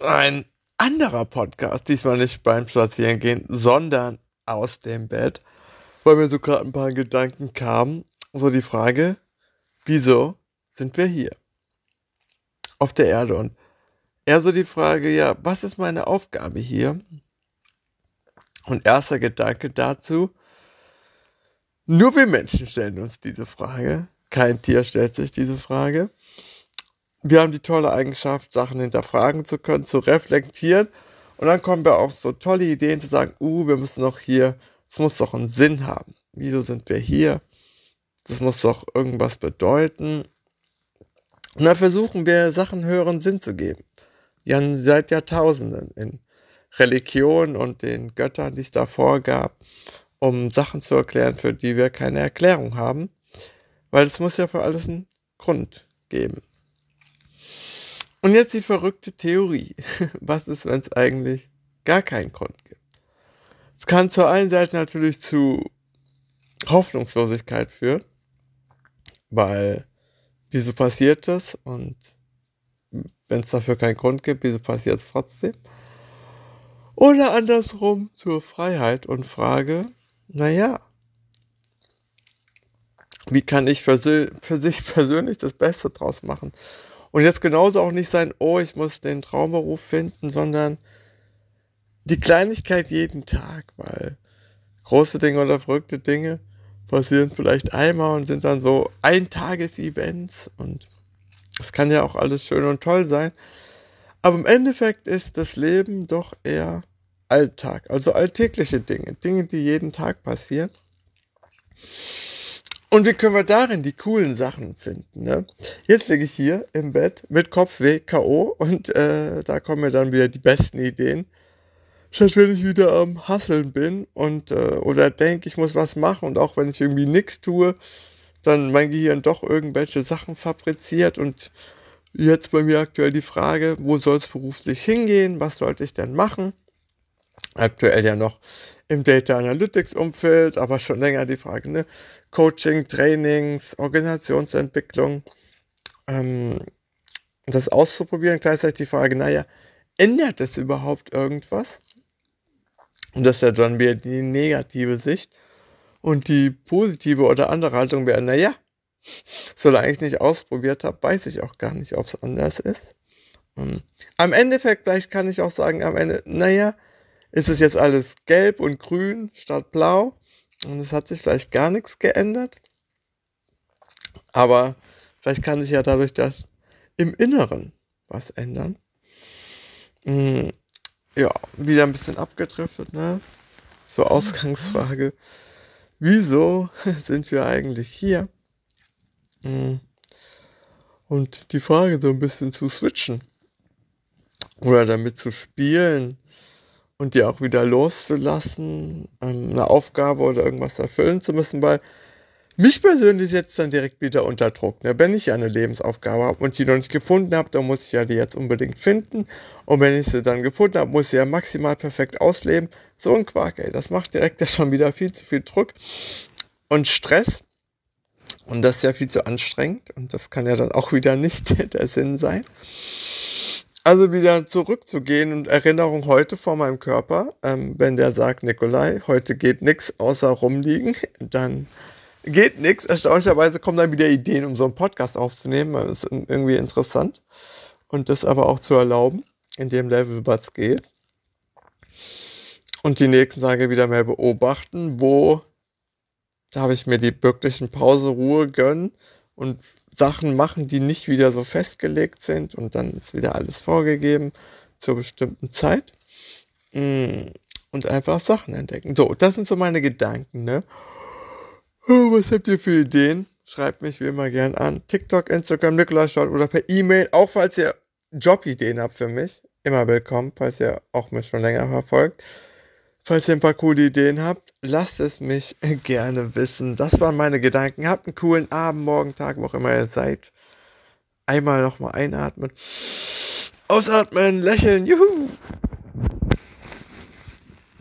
ein anderer Podcast, diesmal nicht beim Spazierengehen, sondern aus dem Bett, weil mir so gerade ein paar Gedanken kamen. So die Frage, wieso sind wir hier? Auf der Erde und eher so die Frage, ja, was ist meine Aufgabe hier? Und erster Gedanke dazu, nur wir Menschen stellen uns diese Frage. Kein Tier stellt sich diese Frage wir haben die tolle Eigenschaft, Sachen hinterfragen zu können, zu reflektieren. Und dann kommen wir auf so tolle Ideen zu sagen, uh, wir müssen doch hier, es muss doch einen Sinn haben. Wieso sind wir hier? Das muss doch irgendwas bedeuten. Und dann versuchen wir, Sachen höheren Sinn zu geben. Ja, seit Jahrtausenden in Religion und den Göttern, die es davor gab, um Sachen zu erklären, für die wir keine Erklärung haben. Weil es muss ja für alles einen Grund geben. Und jetzt die verrückte Theorie. Was ist, wenn es eigentlich gar keinen Grund gibt? Es kann zur einen Seite natürlich zu Hoffnungslosigkeit führen, weil wieso passiert das und wenn es dafür keinen Grund gibt, wieso passiert es trotzdem? Oder andersrum zur Freiheit und Frage, naja, wie kann ich für, für sich persönlich das Beste draus machen? Und jetzt genauso auch nicht sein, oh, ich muss den Traumberuf finden, sondern die Kleinigkeit jeden Tag, weil große Dinge oder verrückte Dinge passieren vielleicht einmal und sind dann so Eintages-Events und es kann ja auch alles schön und toll sein. Aber im Endeffekt ist das Leben doch eher Alltag, also alltägliche Dinge, Dinge, die jeden Tag passieren. Und wie können wir darin die coolen Sachen finden? Ne? Jetzt liege ich hier im Bett mit Kopfweh, K.O. und äh, da kommen mir dann wieder die besten Ideen. Statt wenn ich wieder am Hasseln bin und äh, oder denke, ich muss was machen und auch wenn ich irgendwie nichts tue, dann mein Gehirn doch irgendwelche Sachen fabriziert und jetzt bei mir aktuell die Frage, wo soll es beruflich hingehen? Was sollte ich denn machen? Aktuell ja noch im Data Analytics Umfeld, aber schon länger die Frage, ne? Coaching, Trainings, Organisationsentwicklung, ähm, das auszuprobieren. Gleichzeitig die Frage, naja, ändert es überhaupt irgendwas? Und das ist ja dann wieder die negative Sicht. Und die positive oder andere Haltung wäre, naja, solange ich nicht ausprobiert habe, weiß ich auch gar nicht, ob es anders ist. Ähm, am Endeffekt, vielleicht kann ich auch sagen, am Ende, naja, ist es jetzt alles gelb und grün statt blau. Und es hat sich vielleicht gar nichts geändert. Aber vielleicht kann sich ja dadurch das im Inneren was ändern. Hm, ja, wieder ein bisschen abgedriftet, ne? So Ausgangsfrage. Wieso sind wir eigentlich hier? Hm. Und die Frage so ein bisschen zu switchen. Oder damit zu spielen und die auch wieder loszulassen, ähm, eine Aufgabe oder irgendwas erfüllen zu müssen, weil mich persönlich jetzt dann direkt wieder unter Druck. Ne? Wenn ich ja eine Lebensaufgabe habe und sie noch nicht gefunden habe, dann muss ich ja die jetzt unbedingt finden. Und wenn ich sie dann gefunden habe, muss ich ja maximal perfekt ausleben. So ein Quark, ey. Das macht direkt ja schon wieder viel zu viel Druck und Stress. Und das ist ja viel zu anstrengend. Und das kann ja dann auch wieder nicht der Sinn sein. Also wieder zurückzugehen und Erinnerung heute vor meinem Körper. Ähm, wenn der sagt, Nikolai, heute geht nichts außer rumliegen, dann geht nichts. Erstaunlicherweise kommen dann wieder Ideen, um so einen Podcast aufzunehmen. Das ist irgendwie interessant. Und das aber auch zu erlauben, in dem Level, was geht. Und die nächsten Tage wieder mehr beobachten, wo darf ich mir die wirklichen Pause, Ruhe gönnen und Sachen machen, die nicht wieder so festgelegt sind und dann ist wieder alles vorgegeben zur bestimmten Zeit. Mm, und einfach Sachen entdecken. So, das sind so meine Gedanken, ne? Oh, was habt ihr für Ideen? Schreibt mich wie immer gern an. TikTok, Instagram, Nikolai Schott oder per E-Mail. Auch falls ihr Jobideen habt für mich. Immer willkommen, falls ihr auch mich schon länger verfolgt. Falls ihr ein paar coole Ideen habt, lasst es mich gerne wissen. Das waren meine Gedanken. Habt einen coolen Abend, Morgen, Tag, wo auch immer ihr seid. Einmal nochmal einatmen. Ausatmen, lächeln. Juhu!